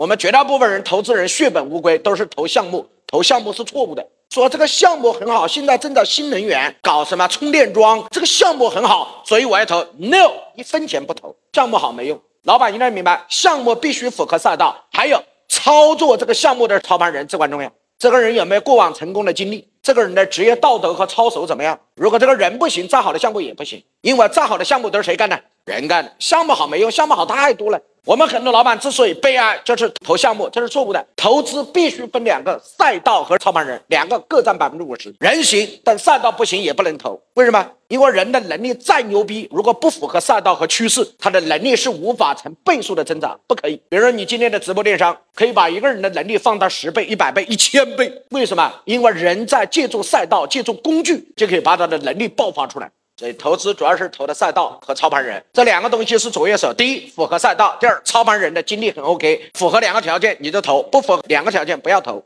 我们绝大部分人投资人血本无归，都是投项目，投项目是错误的。说这个项目很好，现在正在新能源搞什么充电桩，这个项目很好，所以我要投。No，一分钱不投，项目好没用。老板应该明白，项目必须符合赛道，还有操作这个项目的操盘人至关重要。这个人有没有过往成功的经历？这个人的职业道德和操守怎么样？如果这个人不行，再好的项目也不行，因为再好的项目都是谁干的？人干的。项目好没用，项目好太多了。我们很多老板之所以悲哀，就是投项目，这是错误的。投资必须分两个赛道和操盘人，两个各占百分之五十。人行，但赛道不行也不能投。为什么？因为人的能力再牛逼，如果不符合赛道和趋势，他的能力是无法成倍数的增长，不可以。比如说你今天的直播电商，可以把一个人的能力放大十倍、一百倍、一千倍。为什么？因为人在借助赛道、借助工具，就可以把他的能力爆发出来。所以投资主要是投的赛道和操盘人这两个东西是左右手。第一，符合赛道；第二，操盘人的经历很 OK，符合两个条件你就投，不符合两个条件不要投。